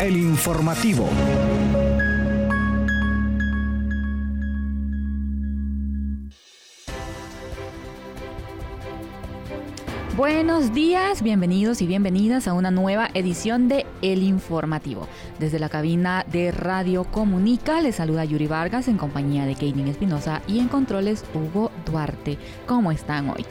el informativo. Buenos días, bienvenidos y bienvenidas a una nueva edición de El Informativo. Desde la cabina de Radio Comunica les saluda Yuri Vargas en compañía de Katie Espinosa y en controles Hugo Duarte. ¿Cómo están hoy?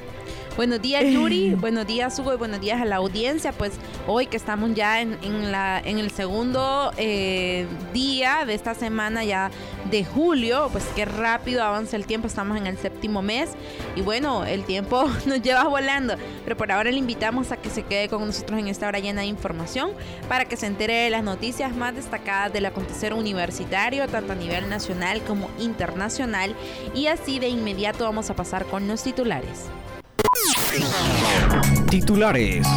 Buenos días Yuri, buenos días Hugo y buenos días a la audiencia. Pues hoy que estamos ya en, la, en el segundo eh, día de esta semana ya de julio, pues qué rápido avanza el tiempo, estamos en el séptimo mes y bueno, el tiempo nos lleva volando. Pero por ahora le invitamos a que se quede con nosotros en esta hora llena de información para que se entere de las noticias más destacadas del acontecer universitario, tanto a nivel nacional como internacional. Y así de inmediato vamos a pasar con los titulares. Titulares.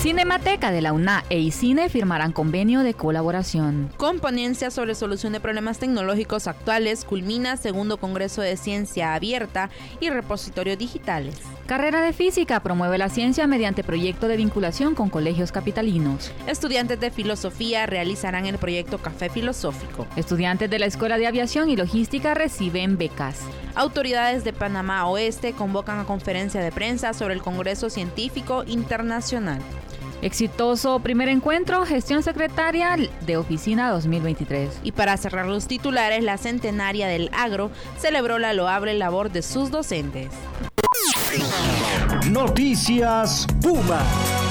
Cinemateca de la UNA e ICINE firmarán convenio de colaboración. Componencia sobre solución de problemas tecnológicos actuales culmina segundo Congreso de Ciencia Abierta y repositorios digitales. Carrera de Física promueve la ciencia mediante proyecto de vinculación con colegios capitalinos. Estudiantes de Filosofía realizarán el proyecto Café Filosófico. Estudiantes de la Escuela de Aviación y Logística reciben becas. Autoridades de Panamá Oeste convocan a conferencia de prensa sobre el Congreso Científico Internacional. Exitoso primer encuentro, gestión secretaria de oficina 2023. Y para cerrar los titulares, la centenaria del agro celebró la loable labor de sus docentes. Noticias Puma.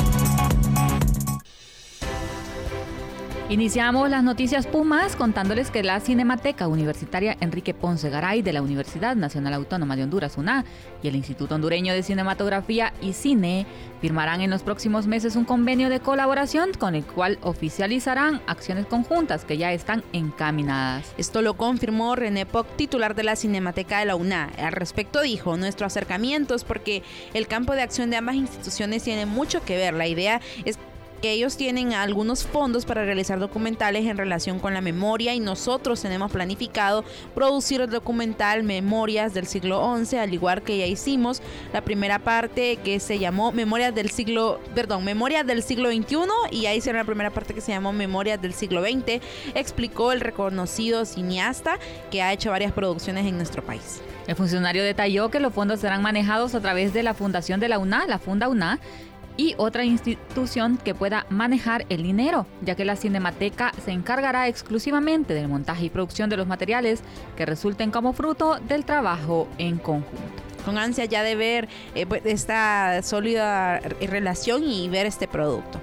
Iniciamos las noticias Pumas contándoles que la Cinemateca Universitaria Enrique Ponce Garay de la Universidad Nacional Autónoma de Honduras, UNA, y el Instituto Hondureño de Cinematografía y Cine firmarán en los próximos meses un convenio de colaboración con el cual oficializarán acciones conjuntas que ya están encaminadas. Esto lo confirmó René Poc, titular de la Cinemateca de la UNA. Al respecto dijo, nuestro acercamiento es porque el campo de acción de ambas instituciones tiene mucho que ver. La idea es que ellos tienen algunos fondos para realizar documentales en relación con la memoria y nosotros tenemos planificado producir el documental Memorias del siglo XI, al igual que ya hicimos la primera parte que se llamó Memorias del siglo, perdón, Memorias del siglo XXI y ahí hicieron la primera parte que se llamó Memorias del siglo XX, explicó el reconocido cineasta que ha hecho varias producciones en nuestro país. El funcionario detalló que los fondos serán manejados a través de la fundación de la UNA, la Funda UNA, y otra institución que pueda manejar el dinero, ya que la Cinemateca se encargará exclusivamente del montaje y producción de los materiales que resulten como fruto del trabajo en conjunto. Con ansia ya de ver eh, pues, esta sólida relación y ver este producto.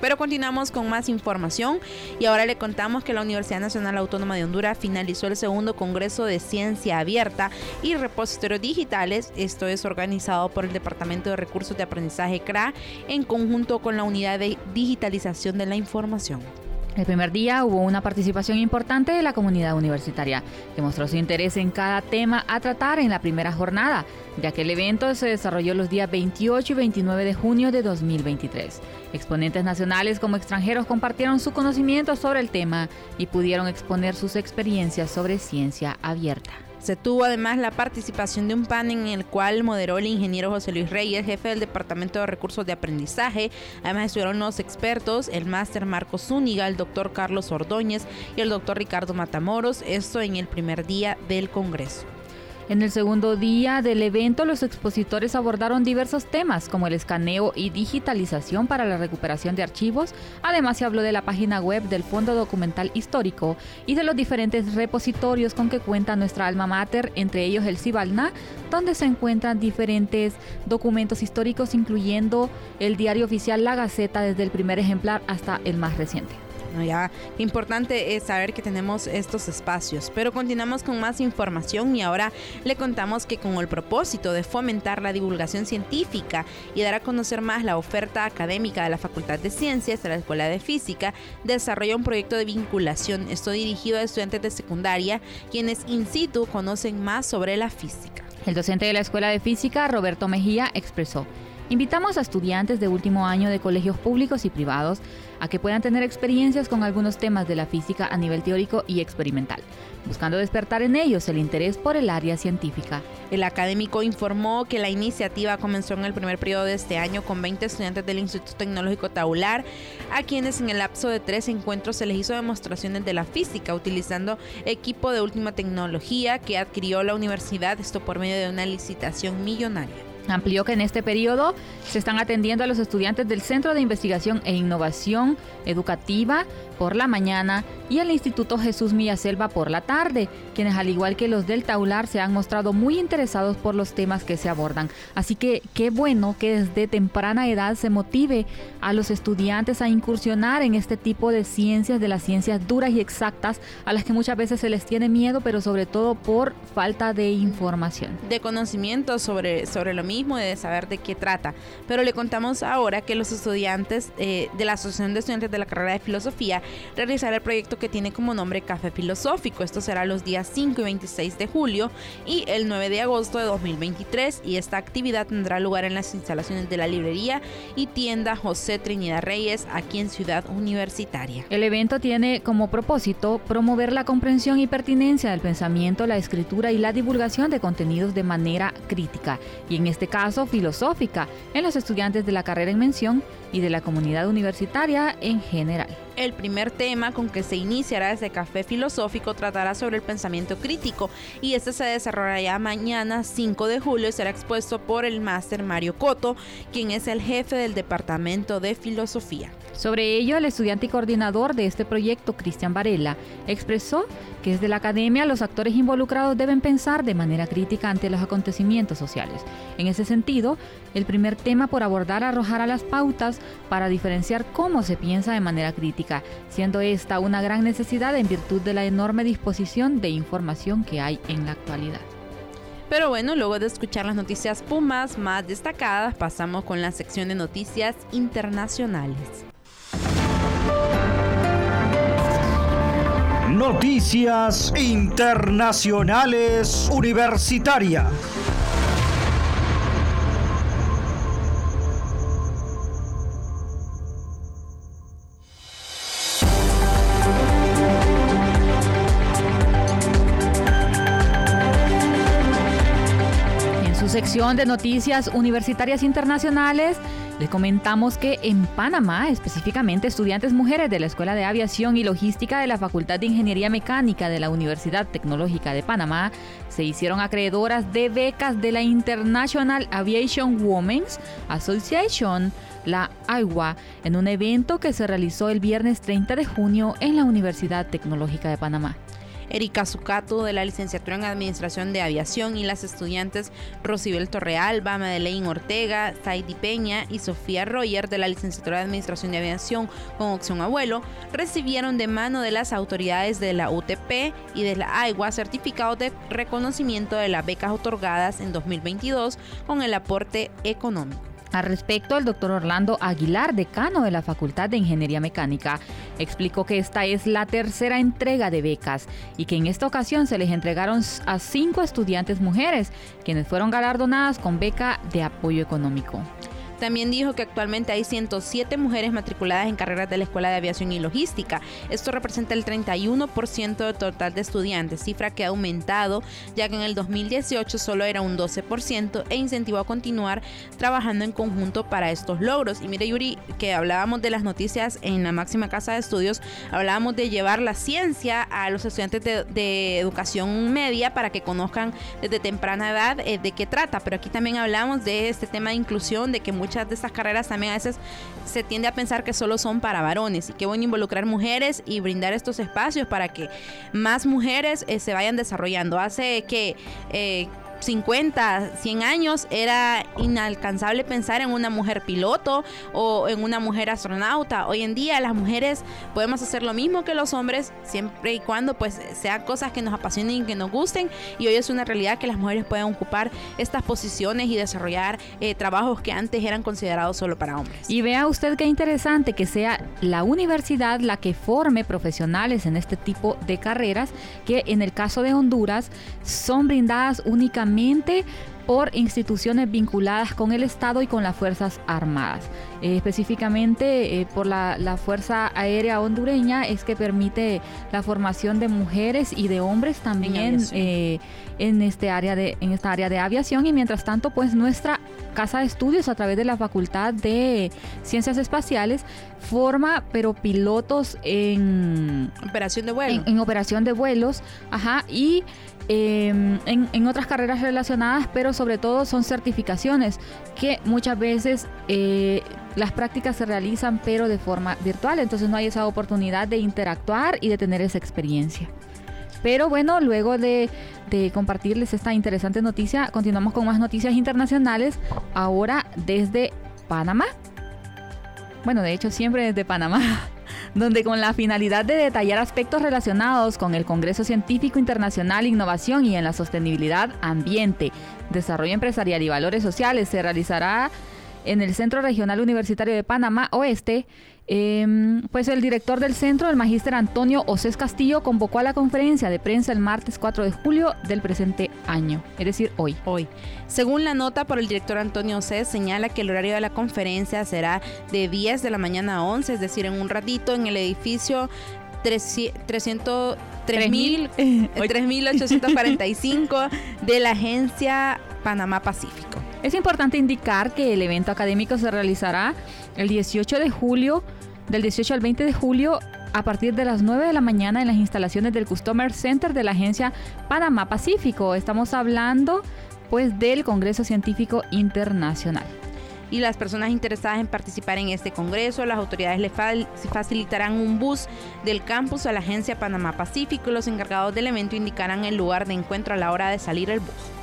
Pero continuamos con más información y ahora le contamos que la Universidad Nacional Autónoma de Honduras finalizó el segundo Congreso de Ciencia Abierta y Repositorios Digitales. Esto es organizado por el Departamento de Recursos de Aprendizaje CRA en conjunto con la Unidad de Digitalización de la Información. El primer día hubo una participación importante de la comunidad universitaria, que mostró su interés en cada tema a tratar en la primera jornada, ya que el evento se desarrolló los días 28 y 29 de junio de 2023. Exponentes nacionales como extranjeros compartieron su conocimiento sobre el tema y pudieron exponer sus experiencias sobre ciencia abierta. Se tuvo además la participación de un panel en el cual moderó el ingeniero José Luis Reyes, jefe del Departamento de Recursos de Aprendizaje. Además estuvieron los expertos, el máster Marco Zúñiga, el doctor Carlos Ordóñez y el doctor Ricardo Matamoros, esto en el primer día del Congreso. En el segundo día del evento, los expositores abordaron diversos temas como el escaneo y digitalización para la recuperación de archivos. Además, se habló de la página web del Fondo Documental Histórico y de los diferentes repositorios con que cuenta nuestra alma mater, entre ellos el Cibalna, donde se encuentran diferentes documentos históricos, incluyendo el diario oficial La Gaceta desde el primer ejemplar hasta el más reciente. Ya, importante es saber que tenemos estos espacios, pero continuamos con más información y ahora le contamos que con el propósito de fomentar la divulgación científica y dar a conocer más la oferta académica de la Facultad de Ciencias de la Escuela de Física, desarrolla un proyecto de vinculación. Esto dirigido a estudiantes de secundaria, quienes in situ conocen más sobre la física. El docente de la Escuela de Física, Roberto Mejía, expresó Invitamos a estudiantes de último año de colegios públicos y privados a que puedan tener experiencias con algunos temas de la física a nivel teórico y experimental, buscando despertar en ellos el interés por el área científica. El académico informó que la iniciativa comenzó en el primer periodo de este año con 20 estudiantes del Instituto Tecnológico Taular, a quienes en el lapso de tres encuentros se les hizo demostraciones de la física utilizando equipo de última tecnología que adquirió la universidad, esto por medio de una licitación millonaria. Amplió que en este periodo se están atendiendo a los estudiantes del Centro de Investigación e Innovación Educativa por la mañana y el Instituto Jesús Selva por la tarde, quienes al igual que los del Taular se han mostrado muy interesados por los temas que se abordan. Así que qué bueno que desde temprana edad se motive a los estudiantes a incursionar en este tipo de ciencias, de las ciencias duras y exactas, a las que muchas veces se les tiene miedo, pero sobre todo por falta de información. De conocimiento sobre, sobre lo mismo, de saber de qué trata. Pero le contamos ahora que los estudiantes eh, de la Asociación de Estudiantes de la carrera de Filosofía realizará el proyecto que tiene como nombre Café Filosófico. Esto será los días 5 y 26 de julio y el 9 de agosto de 2023 y esta actividad tendrá lugar en las instalaciones de la librería y tienda José Trinidad Reyes aquí en Ciudad Universitaria. El evento tiene como propósito promover la comprensión y pertinencia del pensamiento, la escritura y la divulgación de contenidos de manera crítica y en este caso filosófica en los estudiantes de la carrera en mención y de la comunidad universitaria en general. El primer tema con que se iniciará este café filosófico tratará sobre el pensamiento crítico y este se desarrollará mañana 5 de julio y será expuesto por el máster Mario Coto, quien es el jefe del Departamento de Filosofía. Sobre ello, el estudiante y coordinador de este proyecto, Cristian Varela, expresó que desde la academia los actores involucrados deben pensar de manera crítica ante los acontecimientos sociales. En ese sentido, el primer tema por abordar arrojará las pautas para diferenciar cómo se piensa de manera crítica, siendo esta una gran necesidad en virtud de la enorme disposición de información que hay en la actualidad. Pero bueno, luego de escuchar las noticias Pumas más destacadas, pasamos con la sección de noticias internacionales. Noticias Internacionales Universitarias. De noticias universitarias internacionales, les comentamos que en Panamá, específicamente estudiantes mujeres de la Escuela de Aviación y Logística de la Facultad de Ingeniería Mecánica de la Universidad Tecnológica de Panamá se hicieron acreedoras de becas de la International Aviation Women's Association, la AIWA, en un evento que se realizó el viernes 30 de junio en la Universidad Tecnológica de Panamá. Erika Zucato de la licenciatura en Administración de Aviación y las estudiantes Rosibel Torrealba, Madeleine Ortega, Saidi Peña y Sofía Royer de la licenciatura de Administración de Aviación con opción abuelo recibieron de mano de las autoridades de la UTP y de la AIGUA certificados de reconocimiento de las becas otorgadas en 2022 con el aporte económico. Al respecto, el doctor Orlando Aguilar, decano de la Facultad de Ingeniería Mecánica, explicó que esta es la tercera entrega de becas y que en esta ocasión se les entregaron a cinco estudiantes mujeres, quienes fueron galardonadas con beca de apoyo económico. También dijo que actualmente hay 107 mujeres matriculadas en carreras de la Escuela de Aviación y Logística. Esto representa el 31% del total de estudiantes, cifra que ha aumentado ya que en el 2018 solo era un 12% e incentivó a continuar trabajando en conjunto para estos logros. Y mire Yuri, que hablábamos de las noticias en la máxima casa de estudios, hablábamos de llevar la ciencia a los estudiantes de, educación media para que conozcan desde temprana edad eh, de qué trata, pero aquí también hablamos de este tema de inclusión, de que muchas de estas carreras también a veces se tiende a pensar que solo son para varones y que bueno involucrar mujeres y brindar estos espacios para que más mujeres eh, se vayan desarrollando. Hace que eh, 50, 100 años era inalcanzable pensar en una mujer piloto o en una mujer astronauta. Hoy en día las mujeres podemos hacer lo mismo que los hombres siempre y cuando pues sean cosas que nos apasionen y que nos gusten y hoy es una realidad que las mujeres pueden ocupar estas posiciones y desarrollar eh, trabajos que antes eran considerados solo para hombres. Y vea usted qué interesante que sea la universidad la que forme profesionales en este tipo de carreras que en el caso de Honduras son brindadas únicamente por instituciones vinculadas con el Estado y con las Fuerzas Armadas. Eh, específicamente eh, por la, Fuerza Aérea Hondureña es que permite la formación de mujeres y de hombres también en, en, este área de, en esta área de aviación. Y mientras tanto pues nuestra casa de estudios a través de la Facultad de Ciencias Espaciales forma pero pilotos en operación de vuelo. en, operación de vuelos ajá y em, en, otras carreras relacionadas, pero sobre todo son certificaciones que muchas veces eh, las prácticas se realizan pero de forma virtual, entonces no hay esa oportunidad de interactuar y de tener esa experiencia. Pero bueno, luego de, de, compartirles esta interesante noticia, continuamos con más noticias internacionales, ahora desde Panamá. Bueno, de hecho siempre desde Panamá donde con la finalidad de detallar aspectos relacionados con el Congreso Científico Internacional, Innovación y en la Sostenibilidad, Ambiente, Desarrollo Empresarial y Valores Sociales, se realizará en el Centro Regional Universitario de Panamá Oeste Em, pues el director del centro, el magíster Antonio Osés Castillo, convocó a la conferencia de prensa el martes 4 de julio del presente año, es decir, hoy. Hoy. Según la nota por el director Antonio Osés, señala que el horario de la conferencia será de 10 de la mañana a 11, es decir, en un ratito en el edificio 300, 3845 de la agencia Panamá Pacífico. Es importante indicar que el evento académico se realizará el 18 de julio del 18 al 20 de julio a partir de las 9 de la mañana en las instalaciones del Customer Center de la agencia Panamá Pacífico. Estamos hablando pues del Congreso Científico Internacional. Y las personas interesadas en participar en este congreso, las autoridades le facilitarán un bus del campus a la agencia Panamá Pacífico y los encargados del evento indicarán el lugar de encuentro a la hora de salir el bus.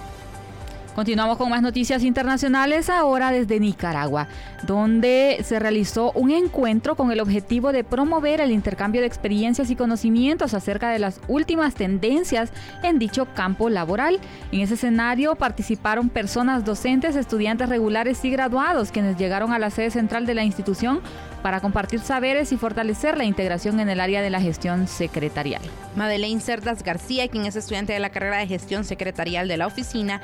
Continuamos con más noticias internacionales ahora desde Nicaragua, donde se realizó un encuentro con el objetivo de promover el intercambio de experiencias y conocimientos acerca de las últimas tendencias en dicho campo laboral. En ese escenario participaron personas docentes, estudiantes regulares y graduados quienes llegaron a la sede central de la institución para compartir saberes y fortalecer la integración en el área de la gestión secretarial. Madeleine Cerdas García, quien es estudiante de la carrera de gestión secretarial de la oficina,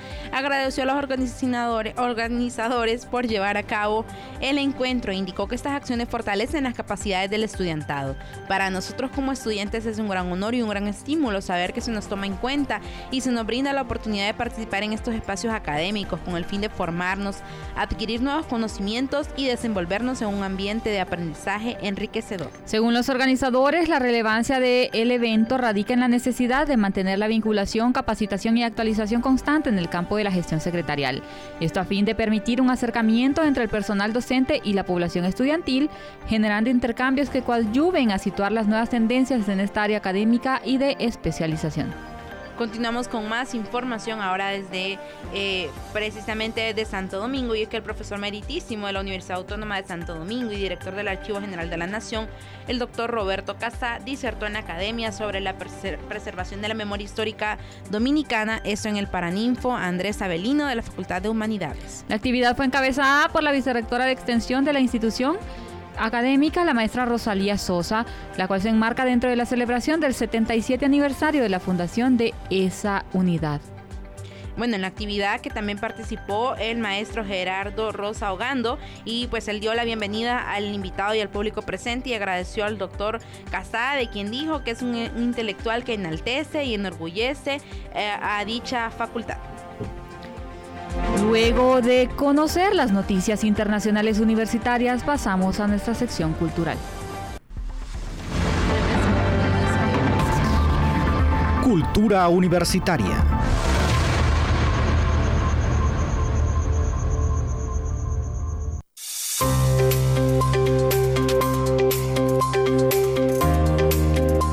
agradeció a los organizadores, organizadores por llevar a cabo el encuentro e indicó que estas acciones fortalecen las capacidades del estudiantado. Para nosotros como estudiantes es un gran honor y un gran estímulo saber que se nos toma en cuenta y se nos brinda la oportunidad de participar en estos espacios académicos con el fin de formarnos, adquirir nuevos conocimientos y desenvolvernos en un ambiente de aprendizaje enriquecedor. Según los organizadores, la relevancia del evento radica en la necesidad de mantener la vinculación, capacitación y actualización constante en el campo de la gestión secretarial. Esto a fin de permitir un acercamiento entre el personal docente y la población estudiantil, generando intercambios que coadyuven a situar las nuevas tendencias en esta área académica y de especialización. Continuamos con más información ahora desde eh, precisamente de Santo Domingo y es que el profesor meritísimo de la Universidad Autónoma de Santo Domingo y director del Archivo General de la Nación, el doctor Roberto Casa, disertó en la academia sobre la preservación de la memoria histórica dominicana, esto en el Paraninfo Andrés Avelino de la Facultad de Humanidades. La actividad fue encabezada por la vicerrectora de extensión de la institución, académica, la maestra Rosalía Sosa, la cual se enmarca dentro de la celebración del 77 aniversario de la fundación de esa unidad. Bueno, en la actividad que también participó el maestro Gerardo Rosa Hogando y pues él dio la bienvenida al invitado y al público presente y agradeció al doctor Casada, de quien dijo que es un intelectual que enaltece y enorgullece eh, a dicha facultad. Luego de conocer las noticias internacionales universitarias, pasamos a nuestra sección cultural. Cultura universitaria.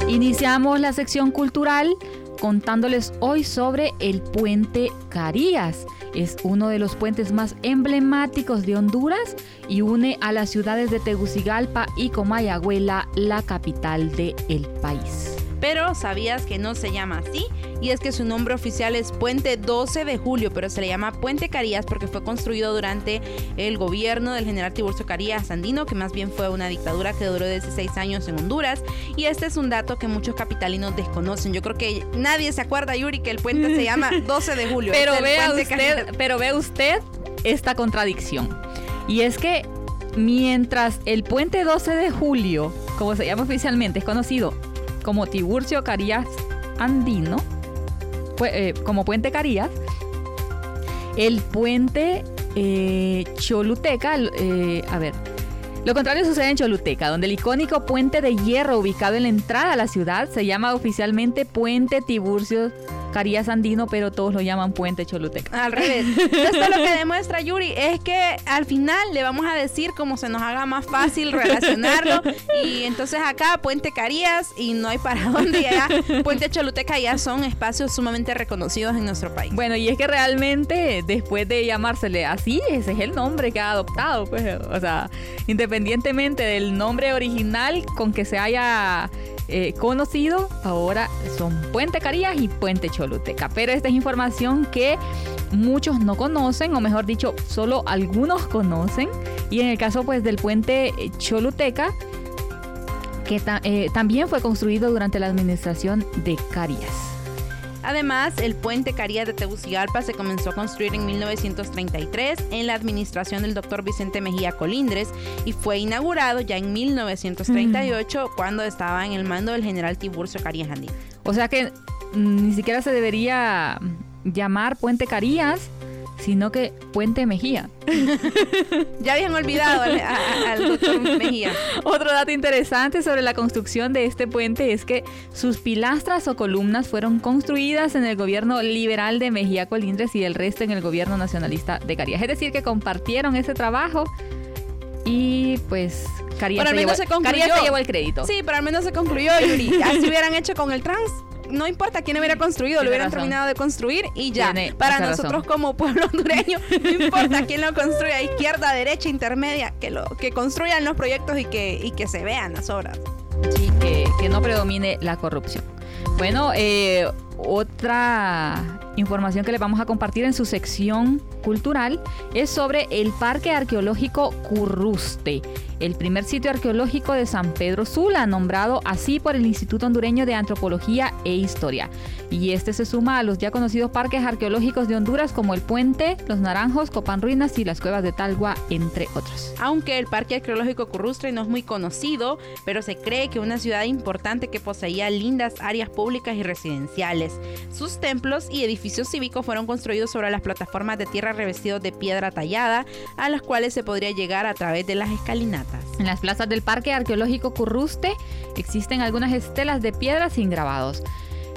Iniciamos la sección cultural contándoles hoy sobre el puente Carías es uno de los puentes más emblemáticos de Honduras y une a las ciudades de Tegucigalpa y Comayagüela, la capital del país. Pero ¿sabías que no se llama así? Y es que su nombre oficial es Puente 12 de Julio, pero se le llama Puente Carías porque fue construido durante el gobierno del general Tiburcio Carías Andino, que más bien fue una dictadura que duró 16 años en Honduras. Y este es un dato que muchos capitalinos desconocen. Yo creo que nadie se acuerda, Yuri, que el puente se llama 12 de julio. Pero vea usted, pero usted esta contradicción. Y es que mientras el puente 12 de julio, como se llama oficialmente, es conocido como Tiburcio Carías Andino, eh, como puente Carías, el puente eh, Choluteca, eh, a ver, lo contrario sucede en Choluteca, donde el icónico puente de hierro ubicado en la entrada a la ciudad se llama oficialmente Puente Tiburcio Carías Andino, pero todos lo llaman Puente Choluteca. Al revés. Esto lo que demuestra Yuri es que al final le vamos a decir cómo se nos haga más fácil relacionarlo. y entonces acá Puente Carías y no hay para dónde ya. Puente Choluteca ya son espacios sumamente reconocidos en nuestro país. Bueno, y es que realmente después de llamársele así, ese es el nombre que ha adoptado, pues, o sea, independientemente del nombre original con que se haya eh, conocido, ahora son Puente Carías y Puente Choluteca. Pero esta es información que muchos no conocen, o mejor dicho, solo algunos conocen. Y en el caso pues del Puente Choluteca, que eh, también fue construido durante la administración de Carías. Además, el puente Carías de Tegucigalpa se comenzó a construir en 1933 en la administración del doctor Vicente Mejía Colindres y fue inaugurado ya en 1938 cuando estaba en el mando del general Tiburcio Carías Andino. O sea que mm, ni siquiera se debería llamar Puente Carías, sino que Puente Mejía. ya habían olvidado al, doctor Mejía. Otro dato interesante sobre la construcción de este puente es que sus pilastras o columnas fueron construidas en el gobierno liberal de Mejía Colindres y el resto en el gobierno nacionalista de Carías. Es decir, que compartieron ese trabajo y pues Carías, se, llevó, se, llevó, el crédito. Sí, pero al menos se concluyó, Yuri. Así hubieran hecho con el trans no importa quién hubiera construido, lo hubieran terminado de construir y ya. Para nosotros como pueblo hondureño, no importa quién lo construya, izquierda, derecha, intermedia, que lo que construyan los proyectos y que, y que se vean las obras. Sí, que, que no predomine la corrupción. Bueno, eh, otra información que les vamos a compartir en su sección cultural es sobre el Parque Arqueológico Curruste el primer sitio arqueológico de San Pedro Sula, nombrado así por el Instituto Hondureño de Antropología e Historia. Y este se suma a los ya conocidos parques arqueológicos de Honduras como el Puente, Los Naranjos, Copán Ruinas y las Cuevas de Talgua, entre otros. Aunque el Parque Arqueológico Currustre no es muy conocido, pero se cree que una ciudad importante que poseía lindas áreas públicas y residenciales. Sus templos y edificios cívicos fueron construidos sobre las plataformas de tierra revestidos de piedra tallada, a las cuales se podría llegar a través de las escalinatas. En las plazas del Parque Arqueológico Curruste existen algunas estelas de piedras sin grabados.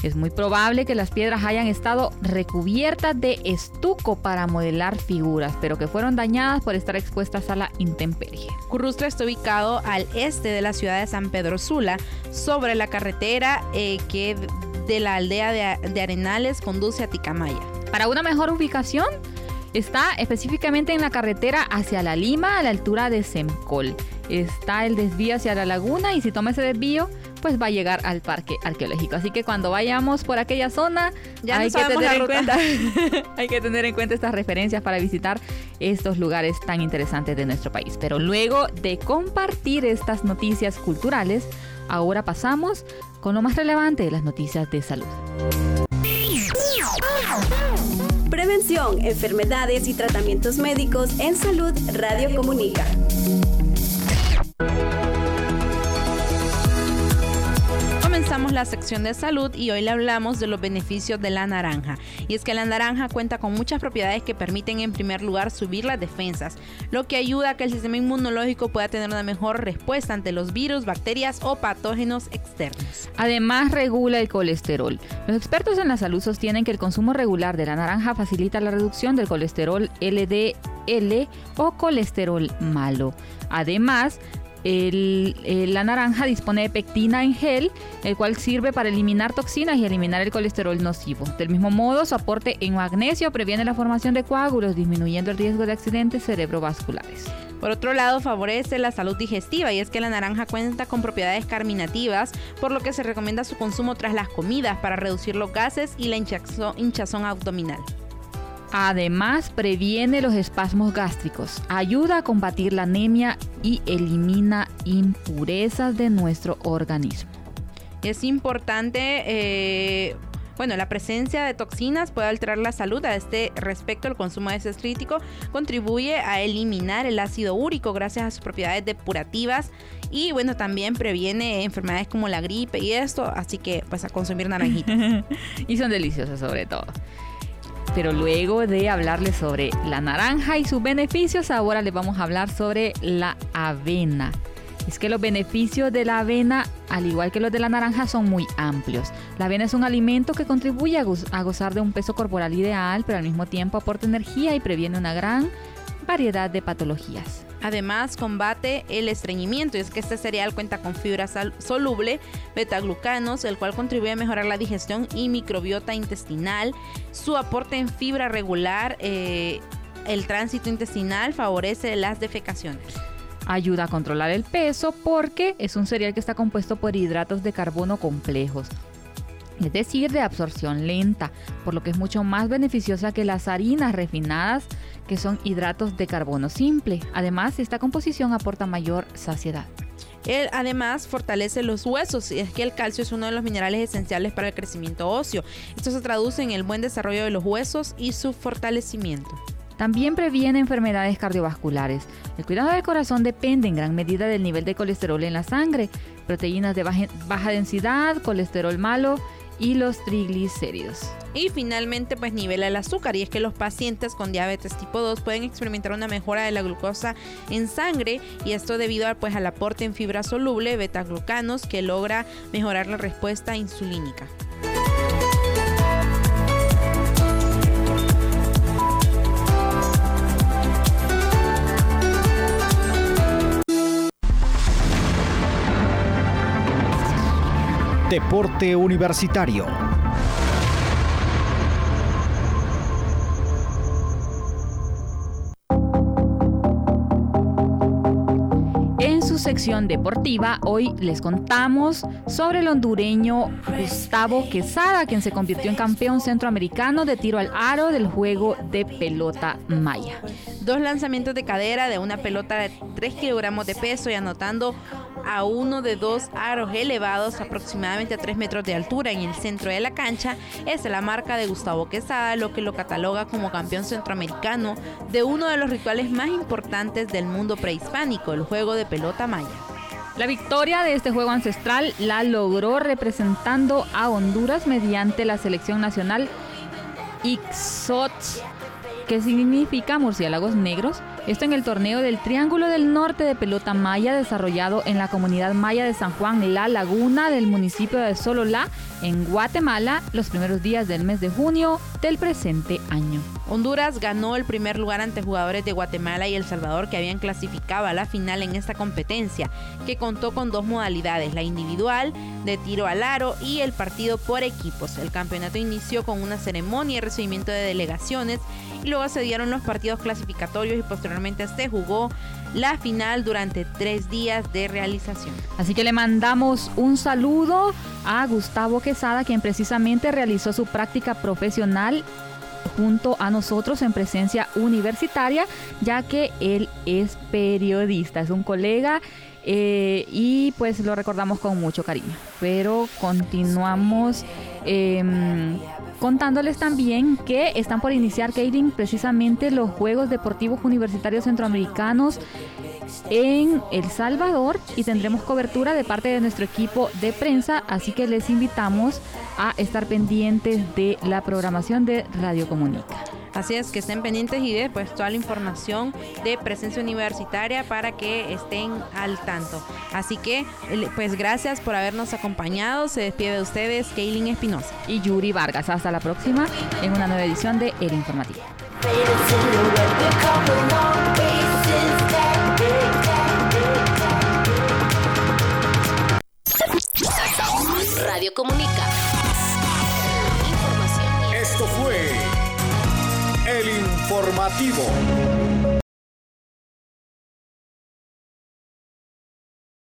Es muy probable que las piedras hayan estado recubiertas de estuco para modelar figuras, pero que fueron dañadas por estar expuestas a la intemperie. Currustre está ubicado al este de la ciudad de San Pedro Sula, sobre la carretera eh, que de la aldea de, de Arenales conduce a Ticamaya. Para una mejor ubicación, Está específicamente en la carretera hacia la Lima a la altura de Semcol. Está el desvío hacia la laguna y si toma ese desvío, pues va a llegar al parque arqueológico. Así que cuando vayamos por aquella zona, ya hay, que tener en cuenta, hay que tener en cuenta estas referencias para visitar estos lugares tan interesantes de nuestro país. Pero luego de compartir estas noticias culturales, ahora pasamos con lo más relevante de las noticias de salud. Prevención, enfermedades y tratamientos médicos en salud Radio Comunica. La sección de salud y hoy le hablamos de los beneficios de la naranja. Y es que la naranja cuenta con muchas propiedades que permiten en primer lugar subir las defensas, lo que ayuda a que el sistema inmunológico pueda tener una mejor respuesta ante los virus, bacterias o patógenos externos. Además regula el colesterol. Los expertos en la salud sostienen que el consumo regular de la naranja facilita la reducción del colesterol LDL o colesterol malo. Además, la naranja dispone de pectina en gel, el cual sirve para eliminar toxinas y eliminar el colesterol nocivo. Del mismo modo, su aporte en magnesio previene la formación de coágulos, disminuyendo el riesgo de accidentes cerebrovasculares. Por otro lado, favorece la salud digestiva y es que la naranja cuenta con propiedades carminativas, por lo que se recomienda su consumo tras las comidas para reducir los gases y la hinchazón abdominal. Además, previene los espasmos gástricos, ayuda a combatir la anemia y elimina impurezas de nuestro organismo. Es importante eh, bueno, la presencia de toxinas puede alterar la salud. A este respecto, el consumo de crítico contribuye a eliminar el ácido úrico gracias a sus propiedades depurativas y bueno, también previene enfermedades como la gripe y esto, así que pues a consumir naranjitas. y son deliciosas sobre todo. Pero luego de hablarles sobre la naranja y sus beneficios, ahora les vamos a hablar sobre la avena es que los beneficios de la avena, al igual que los de la naranja, son muy amplios. La avena es un alimento que contribuye a, gozar de un peso corporal ideal, pero al mismo tiempo aporta energía y previene una gran variedad de patologías. Además, combate el estreñimiento, y es que este cereal cuenta con fibra soluble, betaglucanos, el cual contribuye a mejorar la digestión y microbiota intestinal. Su aporte en fibra regular, eh, el tránsito intestinal, favorece las defecaciones. Ayuda a controlar el peso porque es un cereal que está compuesto por hidratos de carbono complejos, es decir, de absorción lenta, por lo que es mucho más beneficiosa que las harinas refinadas, que son hidratos de carbono simple. Además, esta composición aporta mayor saciedad. Él además fortalece los huesos y es que el calcio es uno de los minerales esenciales para el crecimiento óseo. Esto se traduce en el buen desarrollo de los huesos y su fortalecimiento. También previene enfermedades cardiovasculares. El cuidado del corazón depende en gran medida del nivel de colesterol en la sangre, proteínas de baja, densidad, colesterol malo y los triglicéridos. Y finalmente, pues nivela el azúcar. Y es que los pacientes con diabetes tipo 2 pueden experimentar una mejora de la glucosa en sangre. Y esto debido a, pues, al aporte en fibra soluble, beta-glucanos, que logra mejorar la respuesta insulínica. Deporte Universitario. En su sección deportiva, hoy les contamos sobre el hondureño Gustavo Quesada, quien se convirtió en campeón centroamericano de tiro al aro del juego de pelota maya. Dos lanzamientos de cadera de una pelota de 3 kilogramos de peso y anotando a uno de dos aros elevados aproximadamente a 3 metros de altura en el centro de la cancha es la marca de Gustavo Quesada, lo que lo cataloga como campeón centroamericano de uno de los rituales más importantes del mundo prehispánico, el juego de pelota maya. La victoria de este juego ancestral la logró representando a Honduras mediante la selección nacional Ixots, que significa murciélagos negros, esto en el torneo del Triángulo del Norte de Pelota Maya desarrollado en la comunidad maya de San Juan La Laguna del municipio de Sololá, en Guatemala, los primeros días del mes de junio del presente año. Honduras ganó el primer lugar ante jugadores de Guatemala y El Salvador que habían clasificado a la final en esta competencia, que contó con dos modalidades, la individual de tiro al aro y el partido por equipos. El campeonato inició con una ceremonia y recibimiento de delegaciones y luego se dieron los partidos clasificatorios y posteriormente se jugó la final durante tres días de realización. Así que le mandamos un saludo a Gustavo Quesada, quien precisamente realizó su práctica profesional junto a nosotros en presencia universitaria, ya que él es periodista, es un colega eh, y pues lo recordamos con mucho cariño. Pero continuamos em, contándoles también que están por iniciar, Kaylin, precisamente los Juegos Deportivos Universitarios Centroamericanos en El Salvador y tendremos cobertura de parte de nuestro equipo de prensa, así que les invitamos a estar pendientes de la programación de Radio Comunica. Así es que estén pendientes y de pues toda la información de presencia universitaria para que estén al tanto. Así que pues gracias por habernos acompañado. Se despide de ustedes Kaylin Espinosa y Yuri Vargas. Hasta la próxima en una nueva edición de El Informativo. Radio Comunica informativo.